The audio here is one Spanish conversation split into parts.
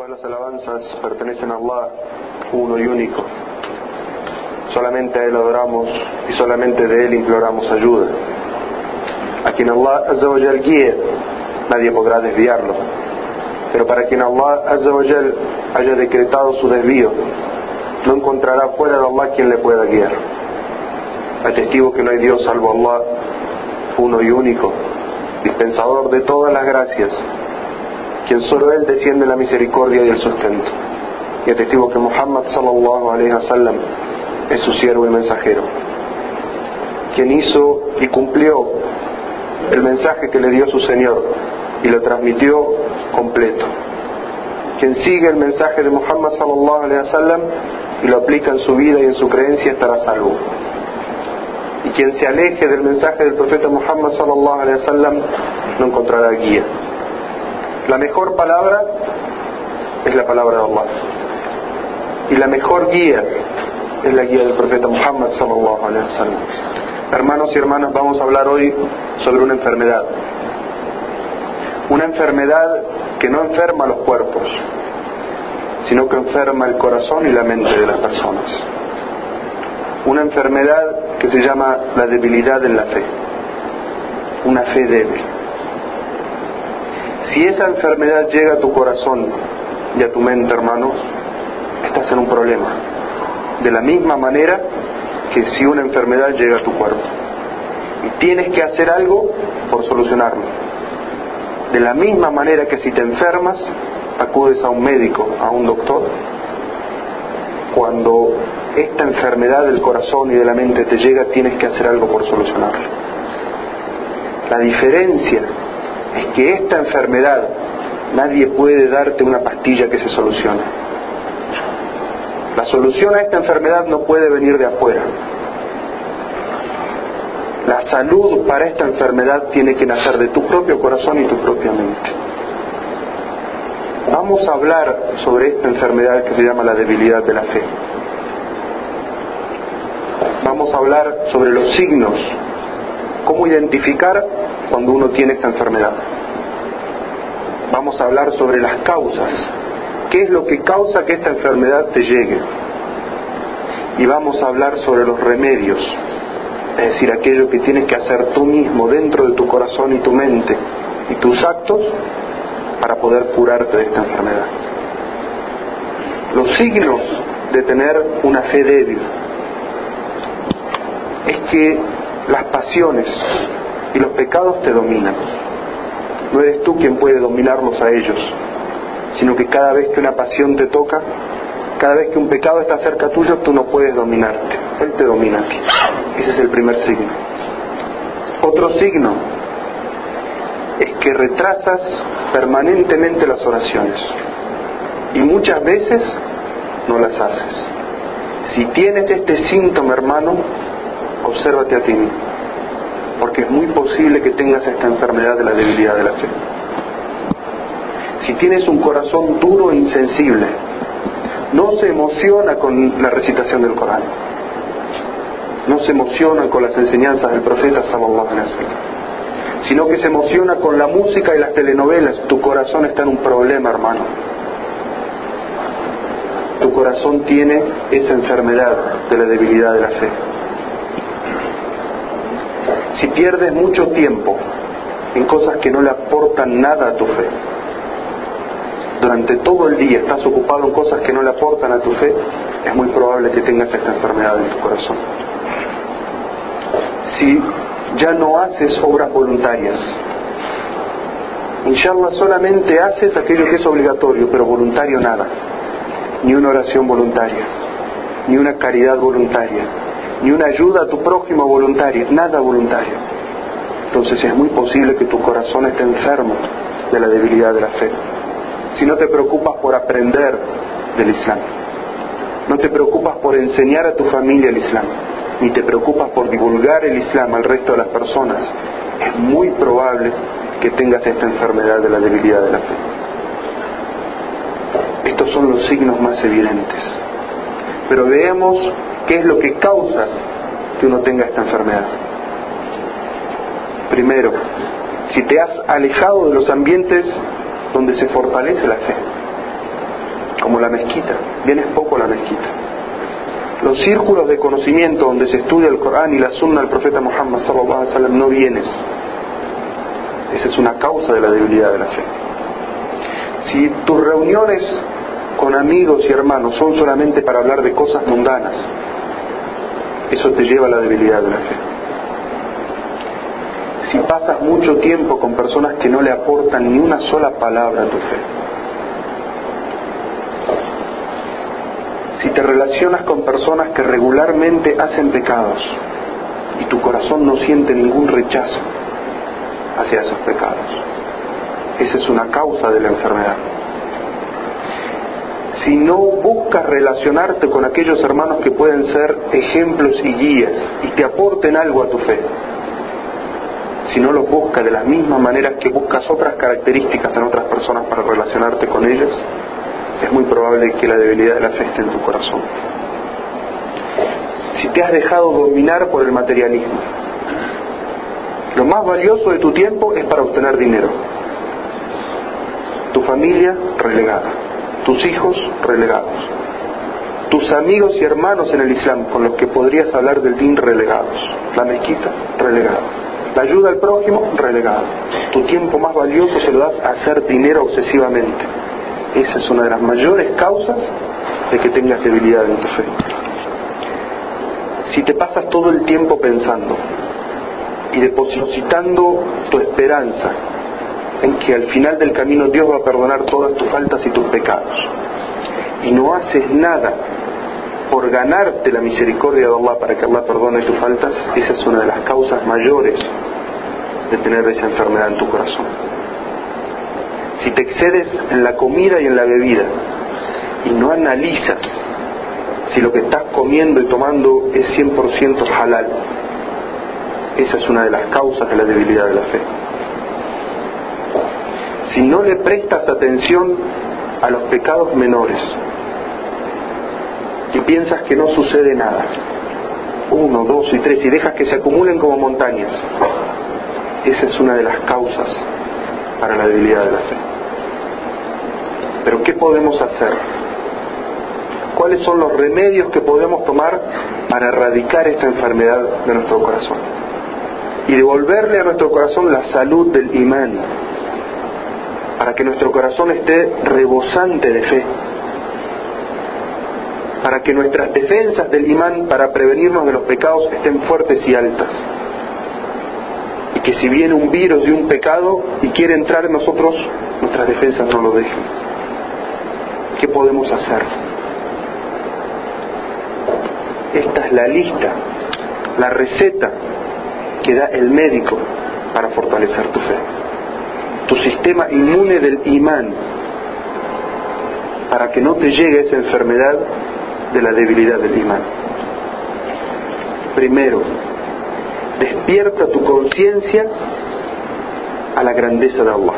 Todas las alabanzas pertenecen a Allah, uno y único. Solamente a Él adoramos y solamente de Él imploramos ayuda. A quien Allah Azza wa Jal guíe, nadie podrá desviarlo. Pero para quien Allah Azza wa Jal haya decretado su desvío, no encontrará fuera de Allah quien le pueda guiar. Atestigo que no hay Dios salvo Allah, uno y único, dispensador de todas las gracias, quien solo Él desciende la misericordia y el sustento. Y atestigo que Muhammad sallallahu alayhi wa sallam es su siervo y mensajero, quien hizo y cumplió el mensaje que le dio su Señor y lo transmitió completo. Quien sigue el mensaje de Muhammad sallallahu alayhi wa sallam y lo aplica en su vida y en su creencia estará salvo. Y quien se aleje del mensaje del profeta Muhammad sallallahu alayhi wa sallam no encontrará guía. La mejor palabra es la palabra de Allah. Y la mejor guía es la guía del profeta Muhammad. Hermanos y hermanas, vamos a hablar hoy sobre una enfermedad. Una enfermedad que no enferma los cuerpos, sino que enferma el corazón y la mente de las personas. Una enfermedad que se llama la debilidad en la fe. Una fe débil. Si esa enfermedad llega a tu corazón y a tu mente, hermanos, estás en un problema. De la misma manera que si una enfermedad llega a tu cuerpo. Y tienes que hacer algo por solucionarlo. De la misma manera que si te enfermas, acudes a un médico, a un doctor. Cuando esta enfermedad del corazón y de la mente te llega, tienes que hacer algo por solucionarlo. La diferencia es que esta enfermedad nadie puede darte una pastilla que se solucione. La solución a esta enfermedad no puede venir de afuera. La salud para esta enfermedad tiene que nacer de tu propio corazón y tu propia mente. Vamos a hablar sobre esta enfermedad que se llama la debilidad de la fe. Vamos a hablar sobre los signos, cómo identificar cuando uno tiene esta enfermedad. Vamos a hablar sobre las causas, qué es lo que causa que esta enfermedad te llegue. Y vamos a hablar sobre los remedios, es decir, aquello que tienes que hacer tú mismo dentro de tu corazón y tu mente y tus actos para poder curarte de esta enfermedad. Los signos de tener una fe débil es que las pasiones y los pecados te dominan. No eres tú quien puede dominarlos a ellos, sino que cada vez que una pasión te toca, cada vez que un pecado está cerca tuyo, tú no puedes dominarte. Él te domina. Ese es el primer signo. Otro signo es que retrasas permanentemente las oraciones y muchas veces no las haces. Si tienes este síntoma, hermano, obsérvate a ti mismo, porque es muy posible que tengas esta enfermedad de la debilidad de la fe. Si tienes un corazón duro e insensible, no se emociona con la recitación del Corán, no se emociona con las enseñanzas del profeta sallallahu alaihi sino que se emociona con la música y las telenovelas, tu corazón está en un problema, hermano. Tu corazón tiene esa enfermedad de la debilidad de la fe. Si pierdes mucho tiempo en cosas que no le aportan nada a tu fe, durante todo el día estás ocupado en cosas que no le aportan a tu fe, es muy probable que tengas esta enfermedad en tu corazón. Si ya no haces obras voluntarias. Inshallah solamente haces aquello que es obligatorio, pero voluntario nada. Ni una oración voluntaria, ni una caridad voluntaria, ni una ayuda a tu prójimo voluntaria, nada voluntario. Entonces es muy posible que tu corazón esté enfermo de la debilidad de la fe. Si no te preocupas por aprender del Islam, no te preocupas por enseñar a tu familia el Islam, ni te preocupas por divulgar el Islam al resto de las personas, es muy probable que tengas esta enfermedad de la debilidad de la fe. Estos son los signos más evidentes. Pero veamos qué es lo que causa que uno tenga esta enfermedad. Primero, si te has alejado de los ambientes donde se fortalece la fe. mezquita, vienes poco a la mezquita. Los círculos de conocimiento donde se estudia el Corán y la sunna del profeta Muhammad sallallahu alaihi wasallam no vienes. Esa es una causa de la debilidad de la fe. Si tus reuniones con amigos y hermanos son solamente para hablar de cosas mundanas, eso te lleva a la debilidad de la fe. Si pasas mucho tiempo con personas que no le aportan ni una sola palabra a tu fe, si te relacionas con personas que regularmente hacen pecados y tu corazón no siente ningún rechazo hacia esos pecados, esa es una causa de la enfermedad. Si no buscas relacionarte con aquellos hermanos que pueden ser ejemplos y guías y te aporten algo a tu fe, si no los buscas de las mismas maneras que buscas otras características en otras personas para relacionarte con ellos, es muy probable que la debilidad de la fe esté en tu corazón. Si te has dejado dominar por el materialismo, lo más valioso de tu tiempo es para obtener dinero. Tu familia relegada, tus hijos relegados, tus amigos y hermanos en el Islam con los que podrías hablar del din relegados, la mezquita relegada, la ayuda al prójimo relegada. Tu tiempo más valioso se lo das a hacer dinero obsesivamente esa es una de las mayores causas de que tengas debilidad en tu fe. Si te pasas todo el tiempo pensando y depositando tu esperanza en que al final del camino Dios va a perdonar todas tus faltas y tus pecados, y no haces nada por ganarte la misericordia de Allah para que Allah perdone tus faltas, esa es una de las causas mayores de tener esa enfermedad en tu corazón. Si te excedes en la comida y en la bebida y no analizas si lo que estás comiendo y tomando es 100% halal, esa es una de las causas de la debilidad de la fe. Si no le prestas atención a los pecados menores y piensas que no sucede nada, uno, dos y tres, y dejas que se acumulen como montañas, esa es una de las causas para la debilidad de la fe. Pero ¿qué podemos hacer? ¿Cuáles son los remedios que podemos tomar para erradicar esta enfermedad de nuestro corazón? Y devolverle a nuestro corazón la salud del imán, para que nuestro corazón esté rebosante de fe, para que nuestras defensas del imán para prevenirnos de los pecados estén fuertes y altas. Y que si viene un virus y un pecado y quiere entrar en nosotros, nuestras defensas no lo dejen. ¿Qué podemos hacer? Esta es la lista, la receta que da el médico para fortalecer tu fe. Tu sistema inmune del imán para que no te llegue esa enfermedad de la debilidad del imán. Primero, despierta tu conciencia a la grandeza de Allah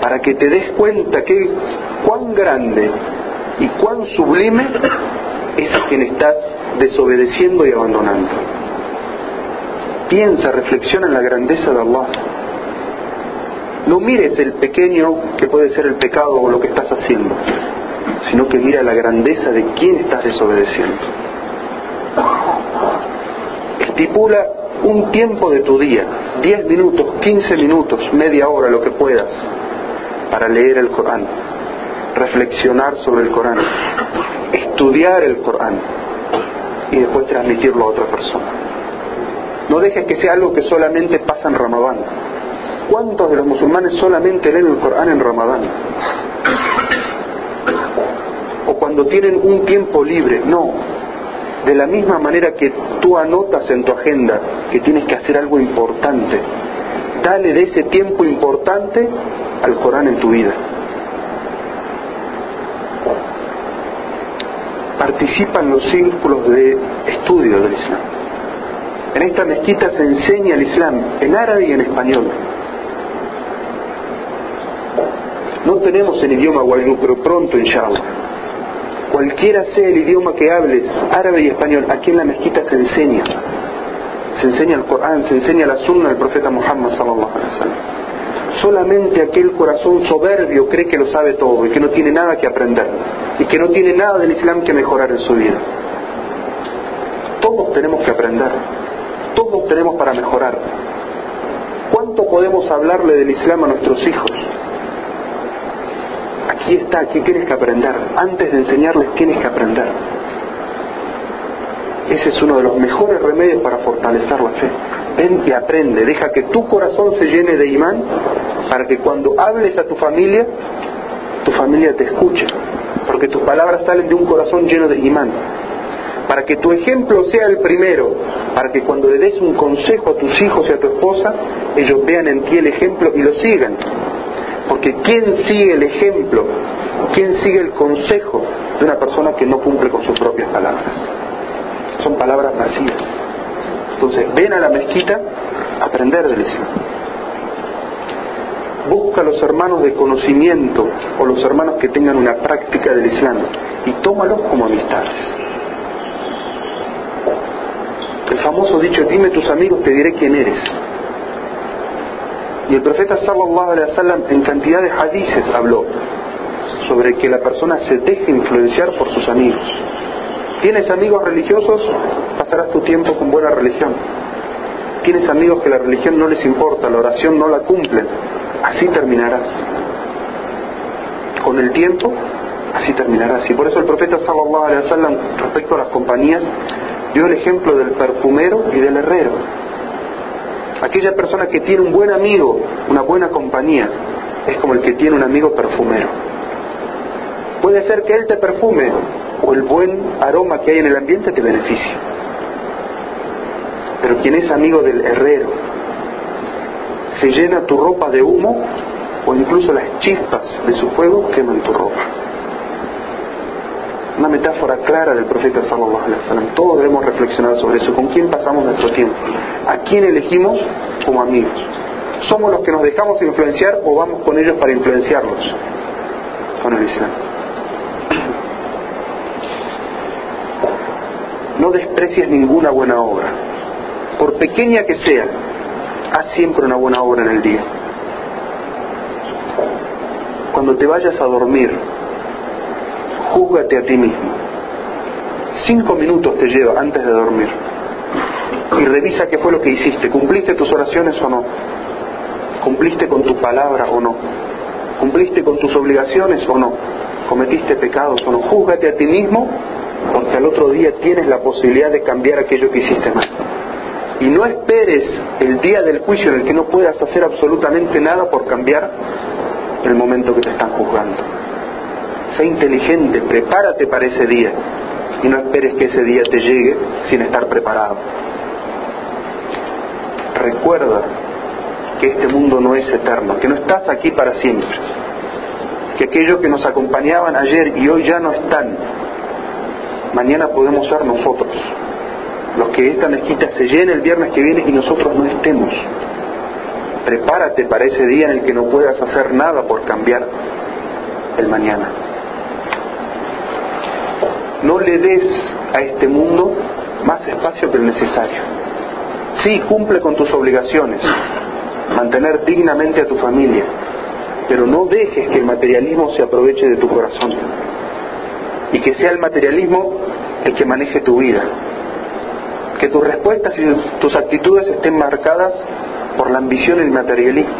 para que te des cuenta que cuán grande y cuán sublime es a quien estás desobedeciendo y abandonando. Piensa, reflexiona en la grandeza de Allah. No mires el pequeño que puede ser el pecado o lo que estás haciendo, sino que mira la grandeza de quien estás desobedeciendo. Estipula un tiempo de tu día, 10 minutos, 15 minutos, media hora, lo que puedas, para leer el Corán, reflexionar sobre el Corán, estudiar el Corán y después transmitirlo a otra persona. No dejes que sea algo que solamente pasa en Ramadán. ¿Cuántos de los musulmanes solamente leen el Corán en Ramadán? O cuando tienen un tiempo libre. No. De la misma manera que tú anotas en tu agenda que tienes que hacer algo importante, dale de ese tiempo importante al Corán en tu vida. Participa en los círculos de estudio del Islam. En esta mezquita se enseña el Islam en árabe y en español. No tenemos el idioma guayú, pero pronto, inshallah. Cualquiera sea el idioma que hables, árabe y español, aquí en la mezquita se enseña. Se enseña el Corán, se enseña la sunna del profeta Muhammad sallallahu Solamente aquel corazón soberbio cree que lo sabe todo y que no tiene nada que aprender y que no tiene nada del Islam que mejorar en su vida. Todos tenemos que aprender, todos tenemos para mejorar. ¿Cuánto podemos hablarle del Islam a nuestros hijos? Aquí está, aquí tienes que aprender. Antes de enseñarles tienes que aprender. Ese es uno de los mejores remedios para fortalecer la fe. Ven y aprende, deja que tu corazón se llene de imán para que cuando hables a tu familia, tu familia te escuche, porque tus palabras salen de un corazón lleno de imán. Para que tu ejemplo sea el primero, para que cuando le des un consejo a tus hijos y a tu esposa, ellos vean en ti el ejemplo y lo sigan. Porque ¿quién sigue el ejemplo? ¿Quién sigue el consejo de una persona que no cumple con sus propias palabras? Son palabras vacías. Entonces, ven a la mezquita a aprender del Islam. Busca a los hermanos de conocimiento o los hermanos que tengan una práctica del Islam y tómalos como amistades. El famoso dicho, dime tus amigos, te diré quién eres. Y el profeta sallallahu alaihi wasallam en cantidad de hadices habló sobre que la persona se deje influenciar por sus amigos. ¿Tienes amigos religiosos? Pasarás tu tiempo con buena religión. ¿Tienes amigos que la religión no les importa, la oración no la cumplen? Así terminarás. Con el tiempo, así terminarás. Y por eso el profeta sallallahu alaihi wasallam respecto a las compañías dio el ejemplo del perfumero y del herrero. Aquella persona que tiene un buen amigo, una buena compañía, es como el que tiene un amigo perfumero. Puede ser que él te perfume o el buen aroma que hay en el ambiente te beneficie. Pero quien es amigo del herrero, se llena tu ropa de humo o incluso las chispas de su fuego queman tu ropa. Una metáfora clara del profeta sallallahu alaihi wasallam. Todos debemos reflexionar sobre eso. ¿Con quién pasamos nuestro tiempo? ¿A quién elegimos como amigos? ¿Somos los que nos dejamos influenciar o vamos con ellos para influenciarlos? Con el Islam. No desprecies ninguna buena obra. Por pequeña que sea, haz siempre una buena obra en el día. Cuando te vayas a dormir, júzgate a ti mismo. Cinco minutos te lleva antes de dormir. Y revisa qué fue lo que hiciste. ¿Cumpliste tus oraciones o no? ¿Cumpliste con tu palabra o no? ¿Cumpliste con tus obligaciones o no? ¿Cometiste pecados o no? Júzgate a ti mismo porque al otro día tienes la posibilidad de cambiar aquello que hiciste mal. Y no esperes el día del juicio en el que no puedas hacer absolutamente nada por cambiar el momento que te están juzgando. Sé inteligente, prepárate para ese día y no esperes que ese día te llegue sin estar preparado. Recuerda que este mundo no es eterno, que no estás aquí para siempre, que aquellos que nos acompañaban ayer y hoy ya no están, mañana podemos ser nosotros, los que esta mezquita se llene el viernes que viene y nosotros no estemos. Prepárate para ese día en el que no puedas hacer nada por cambiar el mañana. No le des a este mundo más espacio que el necesario. Sí, cumple con tus obligaciones, mantener dignamente a tu familia, pero no dejes que el materialismo se aproveche de tu corazón y que sea el materialismo el que maneje tu vida. Que tus respuestas y tus actitudes estén marcadas por la ambición y el materialismo.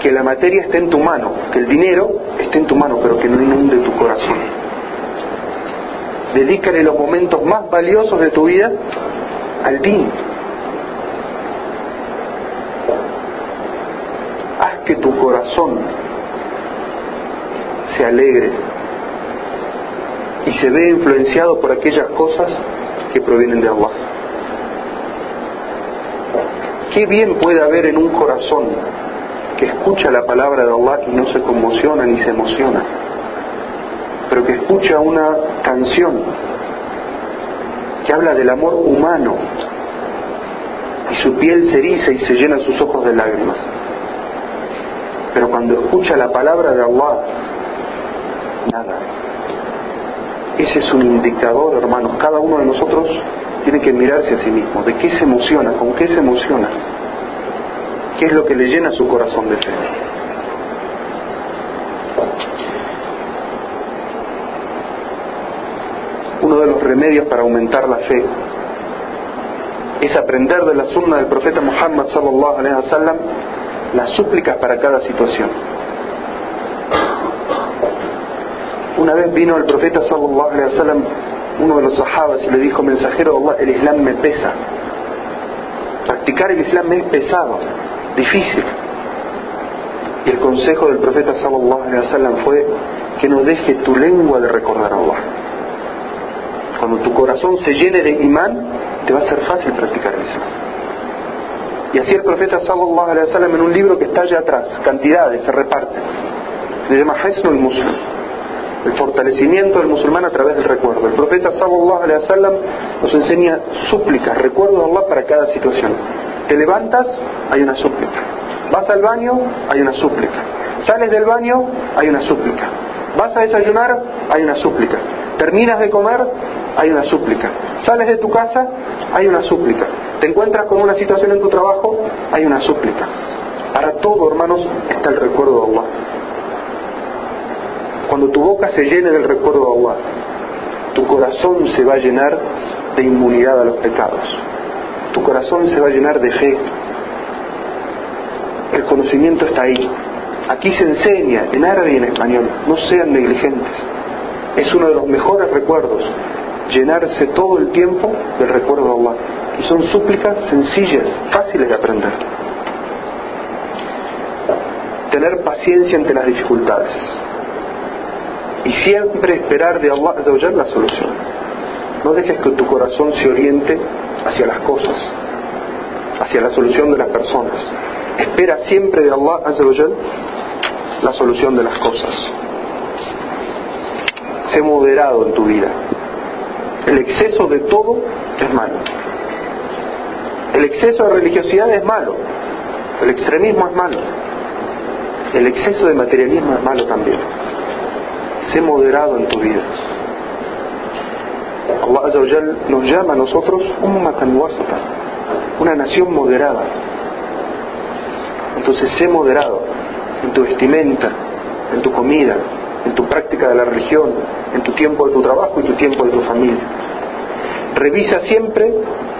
Que la materia esté en tu mano, que el dinero esté en tu mano, pero que no inunde tu corazón. Dedícale los momentos más valiosos de tu vida al din. Haz que tu corazón se alegre y se ve influenciado por aquellas cosas que provienen de Allah. ¿Qué bien puede haber en un corazón que escucha la palabra de Allah y no se conmociona ni se emociona, pero que escucha una canción que habla del amor humano y su piel se eriza y se llena sus ojos de lágrimas? Pero cuando escucha la palabra de Allah, nada, ese es un indicador, hermanos. Cada uno de nosotros tiene que mirarse a sí mismo. ¿De qué se emociona? ¿Con qué se emociona? qué es lo que le llena su corazón de fe. Uno de los remedios para aumentar la fe es aprender de la sunna del profeta Muhammad sallallahu alaihi wasallam las súplicas para cada situación. Una vez vino el profeta sallallahu alaihi wasallam, uno de los sahabas, y le dijo, mensajero de Allah, el Islam me pesa. Practicar el Islam me es pesado, difícil. Y el consejo del profeta sallallahu alaihi wasallam fue que no deje tu lengua de recordar a Allah. Cuando tu corazón se llene de imán, te va a ser fácil practicar el Islam. Y así el profeta sallallahu alaihi en un libro que está allá atrás, cantidades, se reparte. Se llama Hasnul Muslim el fortalecimiento del musulmán a través del recuerdo. El profeta sallallahu alaihi nos enseña súplicas, recuerdo de Allah para cada situación. Te levantas, hay una súplica. Vas al baño, hay una súplica. Sales del baño, hay una súplica. Vas a desayunar, hay una súplica. Terminas de comer, hay una súplica. Sales de tu casa, hay una súplica. Te encuentras con una situación en tu trabajo, hay una súplica. Para todo, hermanos, está el recuerdo de Allah. Cuando tu boca se llene del recuerdo de Allah, tu corazón se va a llenar de inmunidad a los pecados. Tu corazón se va a llenar de fe. El conocimiento está ahí. Aquí se enseña en árabe y en español. No sean negligentes. Es uno de los mejores recuerdos. Llenarse todo el tiempo del recuerdo de Allah. Y son súplicas sencillas, fáciles de aprender. Tener paciencia ante las dificultades y siempre esperar de Allah la solución. No dejes que tu corazón se oriente hacia las cosas, hacia la solución de las personas. Espera siempre de Allah la solución de las cosas. Sé moderado en tu vida. El exceso de todo es malo. El exceso de religiosidad es malo. El extremismo es malo. El exceso de materialismo es malo también sé moderado en tu vida. Allah nos llama a nosotros ummatan wasata, una nación moderada. Entonces sé moderado en tu vestimenta, en tu comida, en tu práctica de la religión, en tu tiempo de tu trabajo y tu tiempo de tu familia. Revisa siempre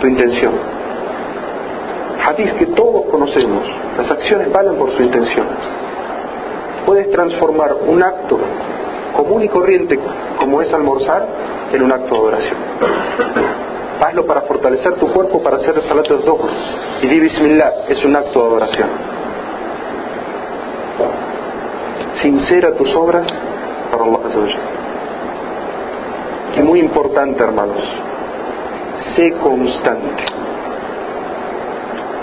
tu intención. Hadith que todos conocemos, las acciones valen por su intención. Puedes transformar un acto común y corriente como es almorzar en un acto de adoración. Hazlo para fortalecer tu cuerpo para hacer el salat de ojos. Y di bismillah, es un acto de adoración. Sincera tus obras para Allah Y muy importante, hermanos, sé constante.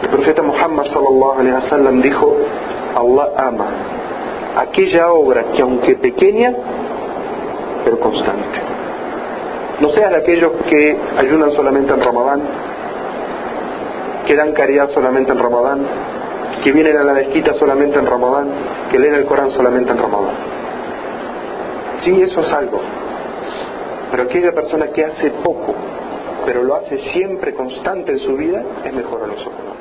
El profeta Muhammad sallallahu alaihi wasallam dijo, Allah ama aquella obra que aunque pequeña, pero constante. No seas aquellos que ayunan solamente en Ramadán, que dan caridad solamente en Ramadán, que vienen a la desquita solamente en Ramadán, que leen el Corán solamente en Ramadán. Sí, eso es algo. Pero aquella persona que hace poco, pero lo hace siempre constante en su vida, es mejor a nosotros.